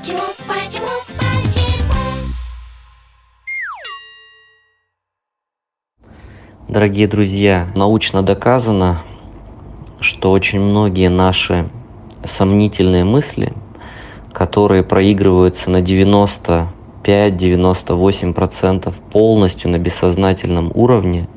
Почему, почему, почему? Дорогие друзья, научно доказано, что очень многие наши сомнительные мысли, которые проигрываются на 95-98% полностью на бессознательном уровне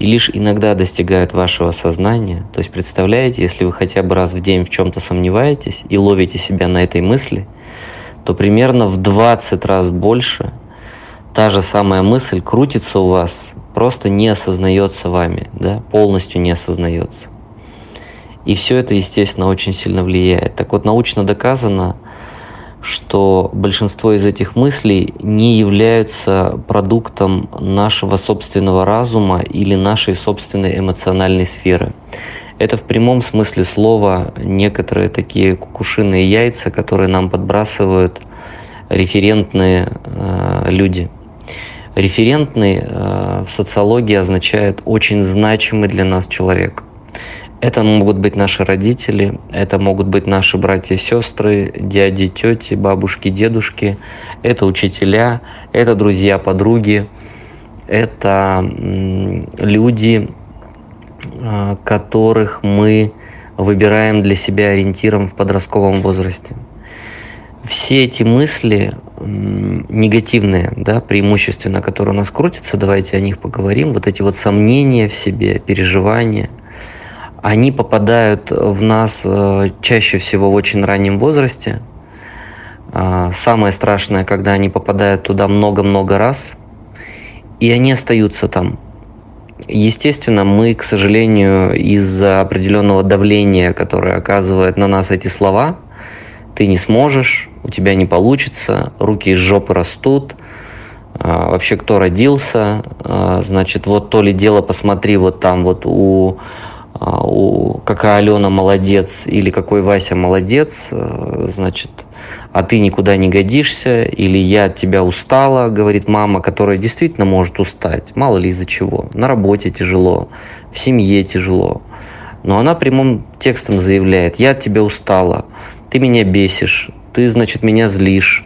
и лишь иногда достигают вашего сознания. То есть представляете, если вы хотя бы раз в день в чем-то сомневаетесь и ловите себя на этой мысли, то примерно в 20 раз больше та же самая мысль крутится у вас, просто не осознается вами, да, полностью не осознается. И все это, естественно, очень сильно влияет. Так вот, научно доказано, что большинство из этих мыслей не являются продуктом нашего собственного разума или нашей собственной эмоциональной сферы. Это в прямом смысле слова некоторые такие кукушиные яйца, которые нам подбрасывают референтные э, люди. Референтный э, в социологии означает очень значимый для нас человек. Это могут быть наши родители, это могут быть наши братья и сестры, дяди, тети, бабушки, дедушки, это учителя, это друзья, подруги, это люди, которых мы выбираем для себя ориентиром в подростковом возрасте. Все эти мысли негативные, да, преимущественно, которые у нас крутятся, давайте о них поговорим, вот эти вот сомнения в себе, переживания – они попадают в нас э, чаще всего в очень раннем возрасте. А, самое страшное, когда они попадают туда много-много раз, и они остаются там. Естественно, мы, к сожалению, из-за определенного давления, которое оказывает на нас эти слова, ты не сможешь, у тебя не получится, руки из жопы растут, а, вообще кто родился, а, значит, вот то ли дело, посмотри, вот там вот у а, у, какая Алена молодец или какой Вася молодец, значит, а ты никуда не годишься, или я от тебя устала, говорит мама, которая действительно может устать, мало ли из-за чего. На работе тяжело, в семье тяжело. Но она прямым текстом заявляет, я от тебя устала, ты меня бесишь, ты, значит, меня злишь,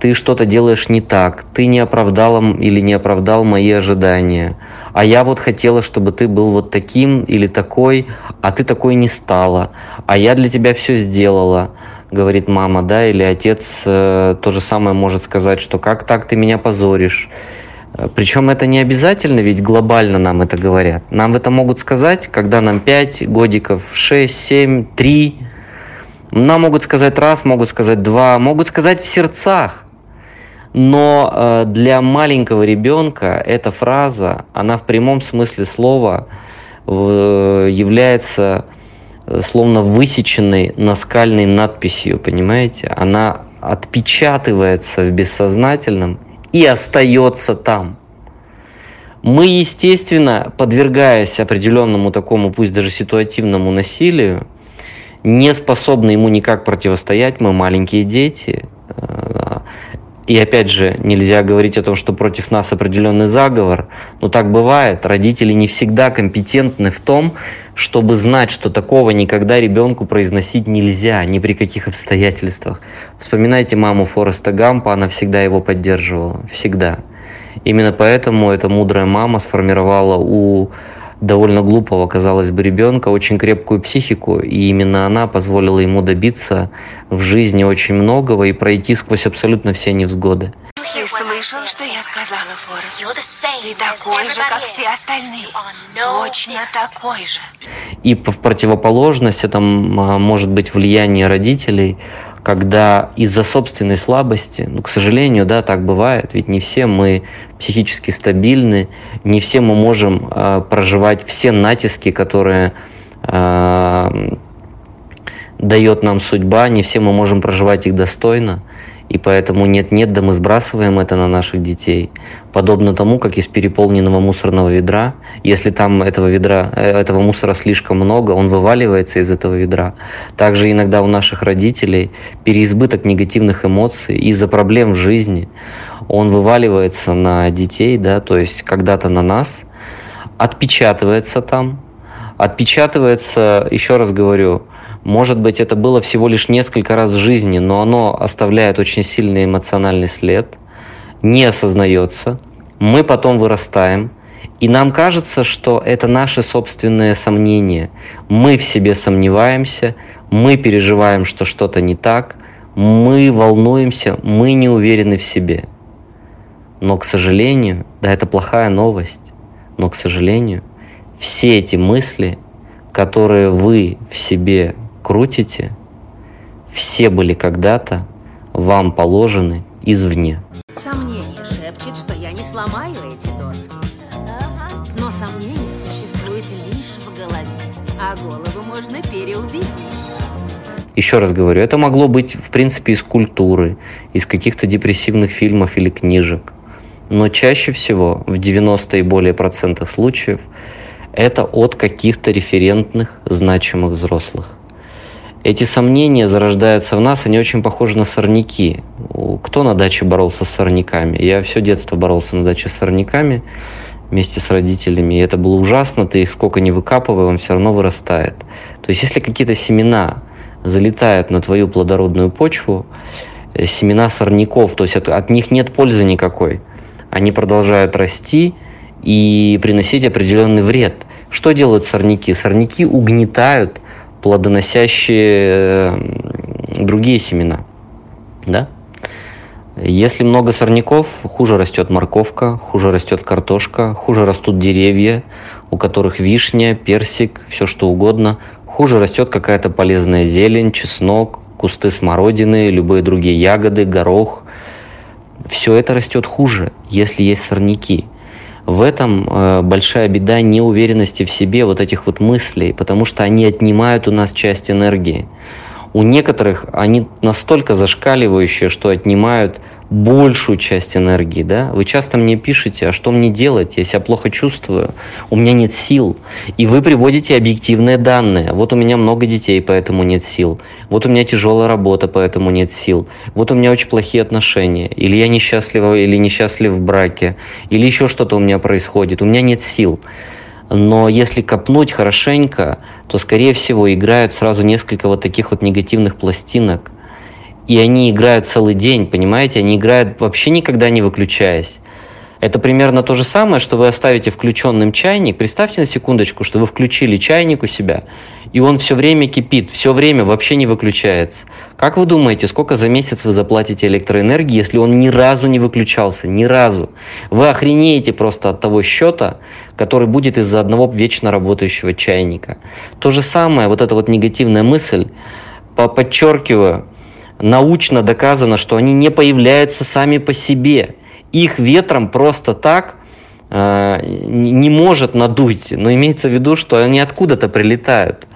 ты что-то делаешь не так, ты не оправдала или не оправдал мои ожидания. А я вот хотела, чтобы ты был вот таким или такой, а ты такой не стала. А я для тебя все сделала, говорит мама, да, или отец э, то же самое может сказать, что как так ты меня позоришь. Причем это не обязательно, ведь глобально нам это говорят. Нам это могут сказать, когда нам 5 годиков, 6, 7, 3. Нам могут сказать раз, могут сказать два, могут сказать в сердцах. Но э, для маленького ребенка эта фраза, она в прямом смысле слова является э, словно высеченной наскальной надписью, понимаете? Она отпечатывается в бессознательном и остается там. Мы, естественно, подвергаясь определенному такому, пусть даже ситуативному насилию, не способны ему никак противостоять, мы маленькие дети, э, и опять же, нельзя говорить о том, что против нас определенный заговор. Но так бывает. Родители не всегда компетентны в том, чтобы знать, что такого никогда ребенку произносить нельзя, ни при каких обстоятельствах. Вспоминайте маму Фореста Гампа, она всегда его поддерживала. Всегда. Именно поэтому эта мудрая мама сформировала у довольно глупого, казалось бы, ребенка очень крепкую психику, и именно она позволила ему добиться в жизни очень многого и пройти сквозь абсолютно все невзгоды. Ты слышал, что я сказала, Форест? Ты такой же, как все остальные. Точно такой же. И в противоположность это может быть влияние родителей, когда из-за собственной слабости, ну, к сожалению, да, так бывает, ведь не все мы психически стабильны, не все мы можем э, проживать все натиски, которые э, дает нам судьба, не все мы можем проживать их достойно. И поэтому нет-нет, да мы сбрасываем это на наших детей. Подобно тому, как из переполненного мусорного ведра, если там этого ведра, э, этого мусора слишком много, он вываливается из этого ведра. Также иногда у наших родителей переизбыток негативных эмоций из-за проблем в жизни, он вываливается на детей, да, то есть когда-то на нас, отпечатывается там, отпечатывается, еще раз говорю, Может быть, это было всего лишь несколько раз в жизни, но оно оставляет очень сильный эмоциональный след, не осознается. Мы потом вырастаем, и нам кажется, что это наши собственные сомнения. Мы в себе сомневаемся, мы переживаем, что что-то не так, мы волнуемся, мы не уверены в себе. Но, к сожалению, да, это плохая новость, но, к сожалению, все эти мысли, которые вы в себе крутите, все были когда-то вам положены извне. Сомнение шепчет, что я не сломаю эти доски. Но сомнение существует лишь в голове, а голову можно переубедить. Еще раз говорю, это могло быть, в принципе, из культуры, из каких-то депрессивных фильмов или книжек. Но чаще всего, в 90 и более процентах случаев, это от каких-то референтных, значимых взрослых. Эти сомнения зарождаются в нас, они очень похожи на сорняки. Кто на даче боролся с сорняками? Я все детство боролся на даче с сорняками вместе с родителями. И это было ужасно, ты их сколько не выкапывай, он все равно вырастает. То есть если какие-то семена залетают на твою плодородную почву, э, семена сорняков, то есть от, от них нет пользы никакой. Они продолжают расти и приносить определенный вред. Что делают сорняки? Сорняки угнетают плодоносящие другие семена. Да? Если много сорняков, хуже растет морковка, хуже растет картошка, хуже растут деревья, у которых вишня, персик, все что угодно. Хуже растет какая-то полезная зелень, чеснок, кусты смородины, любые другие ягоды, горох. Все это растет хуже, если есть сорняки. В этом э, большая беда неуверенности в себе вот этих вот мыслей, потому что они отнимают у нас часть энергии. У некоторых они настолько зашкаливающие, что отнимают большую часть энергии, да? Вы часто мне пишете, а что мне делать? Я себя плохо чувствую, у меня нет сил. И вы приводите объективные данные. Вот у меня много детей, поэтому нет сил. Вот у меня тяжелая работа, поэтому нет сил. Вот у меня очень плохие отношения. Или я несчастлива, или несчастлив в браке. Или еще что-то у меня происходит. У меня нет сил. Но если копнуть хорошенько, то, скорее всего, играют сразу несколько вот таких вот негативных пластинок. И они играют целый день, понимаете? Они играют вообще никогда не выключаясь. Это примерно то же самое, что вы оставите включенным чайник. Представьте на секундочку, что вы включили чайник у себя, и он все время кипит, все время вообще не выключается. Как вы думаете, сколько за месяц вы заплатите электроэнергии, если он ни разу не выключался? Ни разу. Вы охренеете просто от того счета, который будет из-за одного вечно работающего чайника. То же самое, вот эта вот негативная мысль, подчеркиваю, научно доказано, что они не появляются сами по себе – их ветром просто так э, не может надуть, но имеется в виду, что они откуда-то прилетают.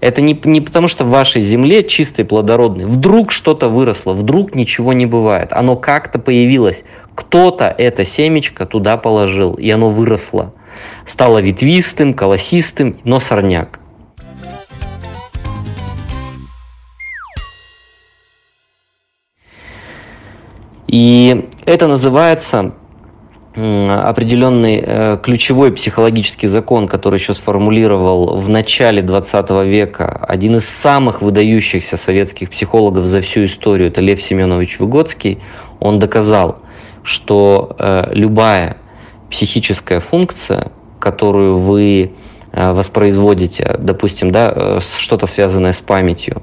Это не, не потому, что в вашей земле чистой, плодородной. Вдруг что-то выросло, вдруг ничего не бывает. Оно как-то появилось. Кто-то это семечко туда положил, и оно выросло. Стало ветвистым, колосистым, но сорняк. И это называется определенный э, ключевой психологический закон, который еще сформулировал в начале 20 века один из самых выдающихся советских психологов за всю историю, это Лев Семенович Выгодский, он доказал, что э, любая психическая функция, которую вы э, воспроизводите, допустим, да, что-то связанное с памятью,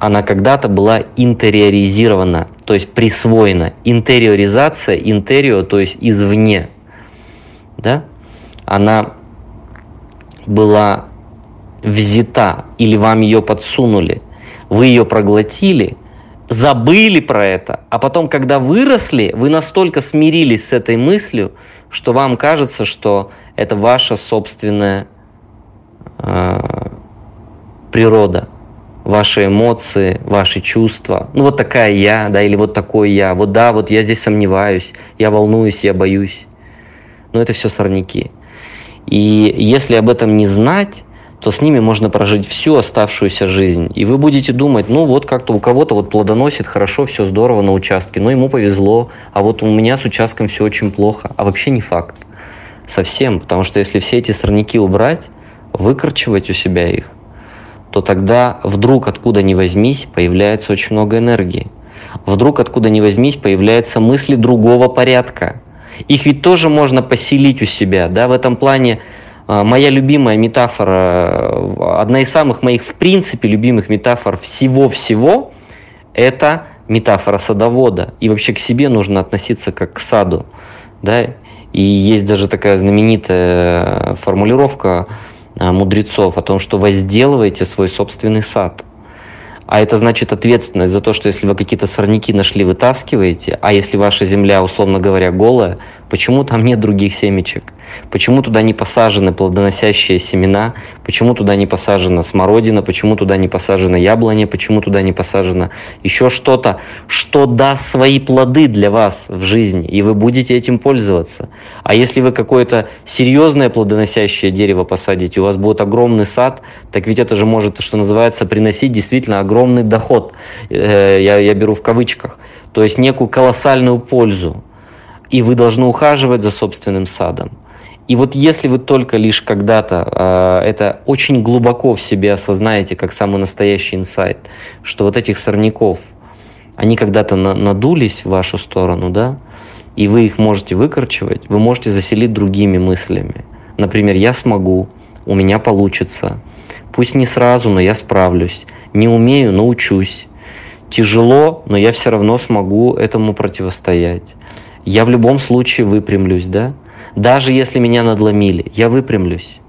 она когда-то была интериоризирована, то есть присвоена. Интериоризация, интерио, то есть извне. Да? Она была взята или вам ее подсунули, вы ее проглотили, забыли про это, а потом, когда выросли, вы настолько смирились с этой мыслью, что вам кажется, что это ваша собственная э, природа ваши эмоции, ваши чувства. Ну вот такая я, да, или вот такой я. Вот да, вот я здесь сомневаюсь, я волнуюсь, я боюсь. Но это все сорняки. И если об этом не знать, то с ними можно прожить всю оставшуюся жизнь. И вы будете думать, ну вот как-то у кого-то вот плодоносит хорошо, все здорово на участке, но ему повезло, а вот у меня с участком все очень плохо. А вообще не факт. Совсем. Потому что если все эти сорняки убрать, выкорчевать у себя их, то тогда вдруг откуда ни возьмись появляется очень много энергии. Вдруг откуда ни возьмись появляются мысли другого порядка. Их ведь тоже можно поселить у себя. Да? В этом плане а, моя любимая метафора, одна из самых моих в принципе любимых метафор всего-всего, это метафора садовода. И вообще к себе нужно относиться как к саду. Да? И есть даже такая знаменитая формулировка а, мудрецов о том, что возделывайте свой собственный сад. А это значит ответственность за то, что если вы какие-то сорняки нашли, вытаскиваете, а если ваша земля, условно говоря, голая, почему там нет других семечек? Почему туда не посажены плодоносящие семена? Почему туда не посажена смородина? Почему туда не посажена яблоня? Почему туда не посажено еще что-то, что даст свои плоды для вас в жизни, и вы будете этим пользоваться? А если вы какое-то серьезное плодоносящее дерево посадите, у вас будет огромный сад, так ведь это же может, что называется, приносить действительно огромный доход. Э, я, я беру в кавычках. То есть некую колоссальную пользу. И вы должны ухаживать за собственным садом. И вот если вы только лишь когда-то э, это очень глубоко в себе осознаете, как самый настоящий инсайт, что вот этих сорняков, они когда-то на, надулись в вашу сторону, да, и вы их можете выкорчевать, вы можете заселить другими мыслями. Например, я смогу, у меня получится. Пусть не сразу, но я справлюсь. Не умею, научусь. Тяжело, но я все равно смогу этому противостоять. Я в любом случае выпрямлюсь, да? Даже если меня надломили, я выпрямлюсь.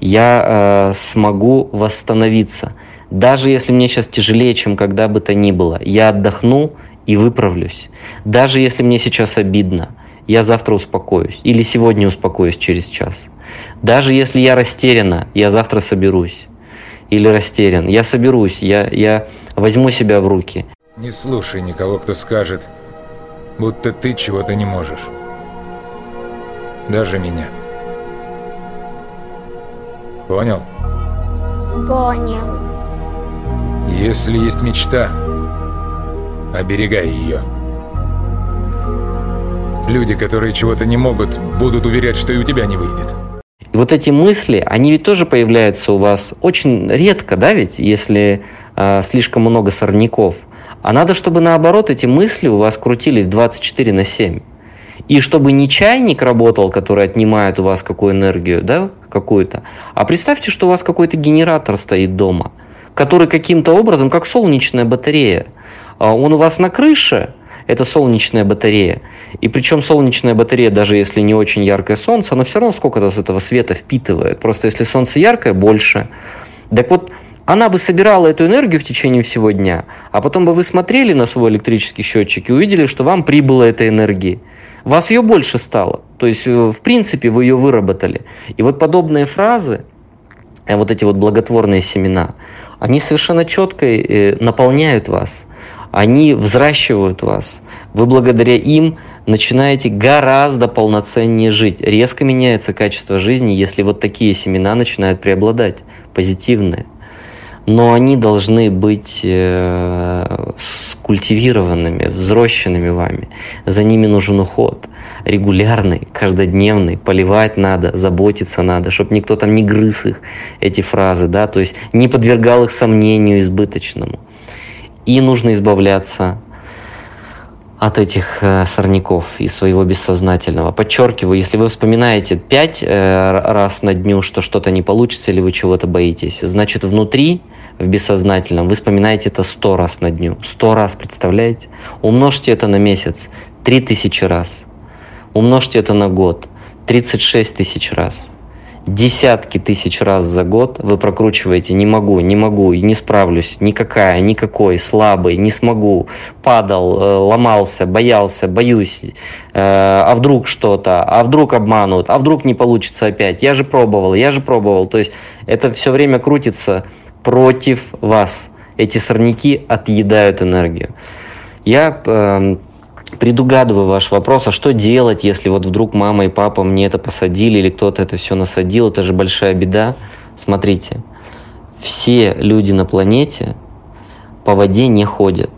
Я э, смогу восстановиться. Даже если мне сейчас тяжелее, чем когда бы то ни было, я отдохну и выправлюсь. Даже если мне сейчас обидно, я завтра успокоюсь. Или сегодня успокоюсь через час. Даже если я растеряна, я завтра соберусь. Или растерян, я соберусь, я, я возьму себя в руки. Не слушай никого, кто скажет, будто ты чего-то не можешь даже меня. Понял? Понял. Если есть мечта, оберегай ее. Люди, которые чего-то не могут, будут уверять, что и у тебя не выйдет. И вот эти мысли, они ведь тоже появляются у вас очень редко, да, ведь, если э, слишком много сорняков. А надо, чтобы наоборот эти мысли у вас крутились 24 на 7. И чтобы не чайник работал, который отнимает у вас какую энергию, да, какую-то, а представьте, что у вас какой-то генератор стоит дома, который каким-то образом, как солнечная батарея, а он у вас на крыше, это солнечная батарея. И причем солнечная батарея, даже если не очень яркое солнце, она все равно сколько-то с этого света впитывает. Просто если солнце яркое, больше. Так вот, она бы собирала эту энергию в течение всего дня, а потом бы вы смотрели на свой электрический счетчик и увидели, что вам прибыло этой энергии вас ее больше стало. То есть, э, в принципе, вы ее выработали. И вот подобные фразы, э, вот эти вот благотворные семена, они совершенно четко э, наполняют вас, они взращивают вас. Вы благодаря им начинаете гораздо полноценнее жить. Резко меняется качество жизни, если вот такие семена начинают преобладать, позитивные но они должны быть э, скультивированными, взрощенными вами. За ними нужен уход регулярный, каждодневный, поливать надо, заботиться надо, чтобы никто там не грыз их, эти фразы, да, то есть не подвергал их сомнению избыточному. И нужно избавляться от этих э, сорняков и своего бессознательного. Подчеркиваю, если вы вспоминаете пять э, раз на дню, что что-то не получится или вы чего-то боитесь, значит внутри в бессознательном, вы вспоминаете это сто раз на дню. Сто раз, представляете? Умножьте это на месяц. Три тысячи раз. Умножьте это на год. 36 тысяч раз. Десятки тысяч раз за год вы прокручиваете «не могу, не могу, не справлюсь, никакая, никакой, слабый, не смогу, падал, э, ломался, боялся, боюсь, э, а вдруг что-то, а вдруг обманут, а вдруг не получится опять, я же пробовал, я же пробовал». То есть это все время крутится против вас. Эти сорняки отъедают энергию. Я э, предугадываю ваш вопрос, а что делать, если вот вдруг мама и папа мне это посадили или кто-то это все насадил, это же большая беда. Смотрите, все люди на планете по воде не ходят.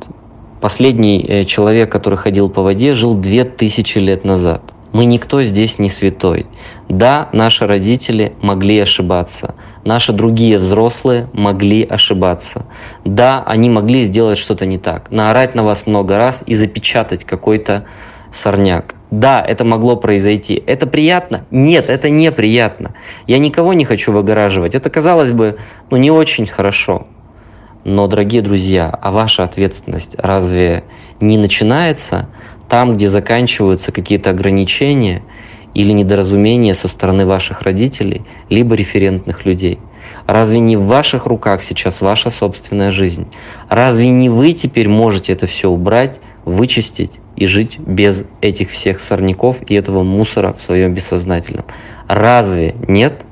Последний э, человек, который ходил по воде, жил 2000 лет назад. Мы никто здесь не святой. Да, наши родители могли ошибаться. Наши другие взрослые могли ошибаться. Да, они могли сделать что-то не так. Наорать на вас много раз и запечатать какой-то сорняк. Да, это могло произойти. Это приятно? Нет, это неприятно. Я никого не хочу выгораживать. Это, казалось бы, ну не очень хорошо. Но, дорогие друзья, а ваша ответственность разве не начинается там, где заканчиваются какие-то ограничения или недоразумения со стороны ваших родителей, либо референтных людей? Разве не в ваших руках сейчас ваша собственная жизнь? Разве не вы теперь можете это все убрать, вычистить и жить без этих всех сорняков и этого мусора в своем бессознательном? Разве нет?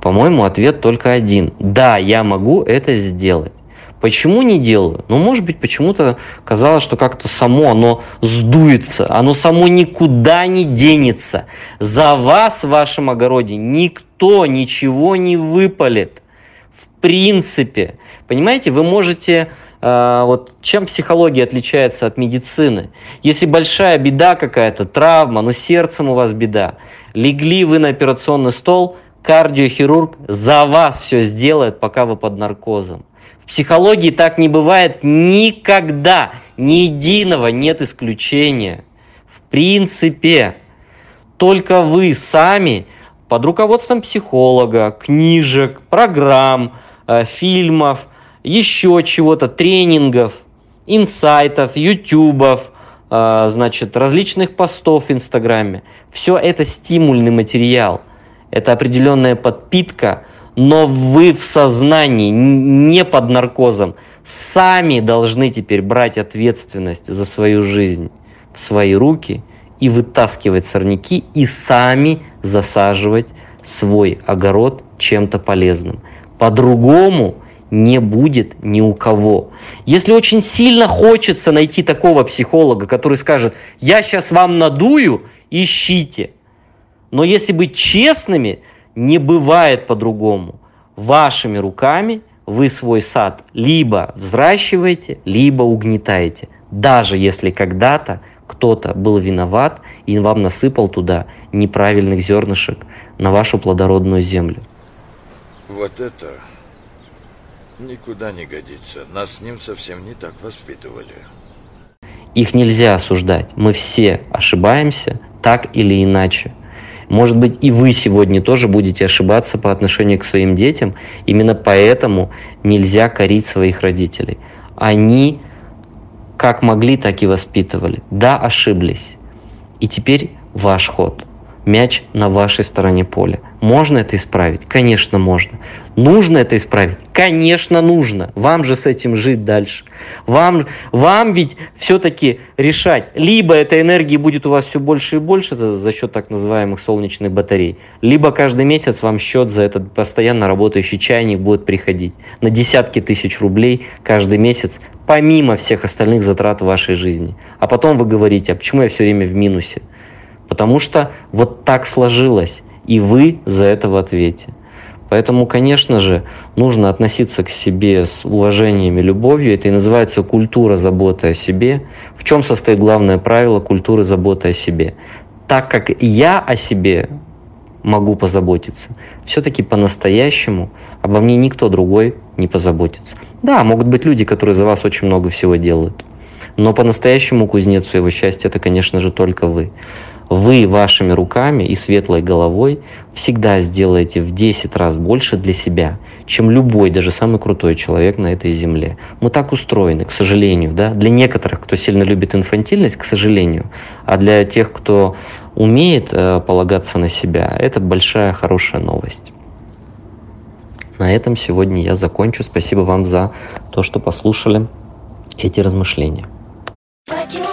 По-моему, ответ только один. Да, я могу это сделать. Почему не делаю? Ну, может быть, почему-то казалось, что как-то само оно сдуется, оно само никуда не денется. За вас в вашем огороде никто ничего не выпалит. В принципе. Понимаете, вы можете э, вот чем психология отличается от медицины? Если большая беда какая-то, травма, ну сердцем у вас беда, легли вы на операционный стол, кардиохирург за вас все сделает, пока вы под наркозом психологии так не бывает никогда. Ни единого нет исключения. В принципе, только вы сами под руководством психолога, книжек, программ, э, фильмов, еще чего-то, тренингов, инсайтов, ютубов, э, значит, различных постов в Инстаграме. Все это стимульный материал. Это определенная подпитка – но вы в сознании, не под наркозом, сами должны теперь брать ответственность за свою жизнь в свои руки и вытаскивать сорняки и сами засаживать свой огород чем-то полезным. По-другому не будет ни у кого. Если очень сильно хочется найти такого психолога, который скажет, я сейчас вам надую, ищите. Но если быть честными, не бывает по-другому. Вашими руками вы свой сад либо взращиваете, либо угнетаете. Даже если когда-то кто-то был виноват и вам насыпал туда неправильных зернышек на вашу плодородную землю. Вот это никуда не годится. Нас с ним совсем не так воспитывали. Их нельзя осуждать. Мы все ошибаемся так или иначе. Может быть, и вы сегодня тоже будете ошибаться по отношению к своим детям. Именно поэтому нельзя корить своих родителей. Они как могли, так и воспитывали. Да, ошиблись. И теперь ваш ход мяч на вашей стороне поля. Можно это исправить? Конечно, можно. Нужно это исправить? Конечно, нужно. Вам же с этим жить дальше. Вам, вам ведь все-таки решать, либо этой энергии будет у вас все больше и больше за, за счет так называемых солнечных батарей, либо каждый месяц вам счет за этот постоянно работающий чайник будет приходить на десятки тысяч рублей каждый месяц, помимо всех остальных затрат в вашей жизни. А потом вы говорите, а почему я все время в минусе? Потому что вот так сложилось, и вы за это в ответе. Поэтому, конечно же, нужно относиться к себе с уважением и любовью. Это и называется культура заботы о себе. В чем состоит главное правило культуры заботы о себе? Так как я о себе могу позаботиться, все-таки по-настоящему обо мне никто другой не позаботится. Да, могут быть люди, которые за вас очень много всего делают. Но по-настоящему кузнец своего счастья это, конечно же, только вы вы вашими руками и светлой головой всегда сделаете в 10 раз больше для себя, чем любой, даже самый крутой человек на этой земле. Мы так устроены, к сожалению. Да? Для некоторых, кто сильно любит инфантильность, к сожалению, а для тех, кто умеет э, полагаться на себя, это большая хорошая новость. На этом сегодня я закончу. Спасибо вам за то, что послушали эти размышления. Почему,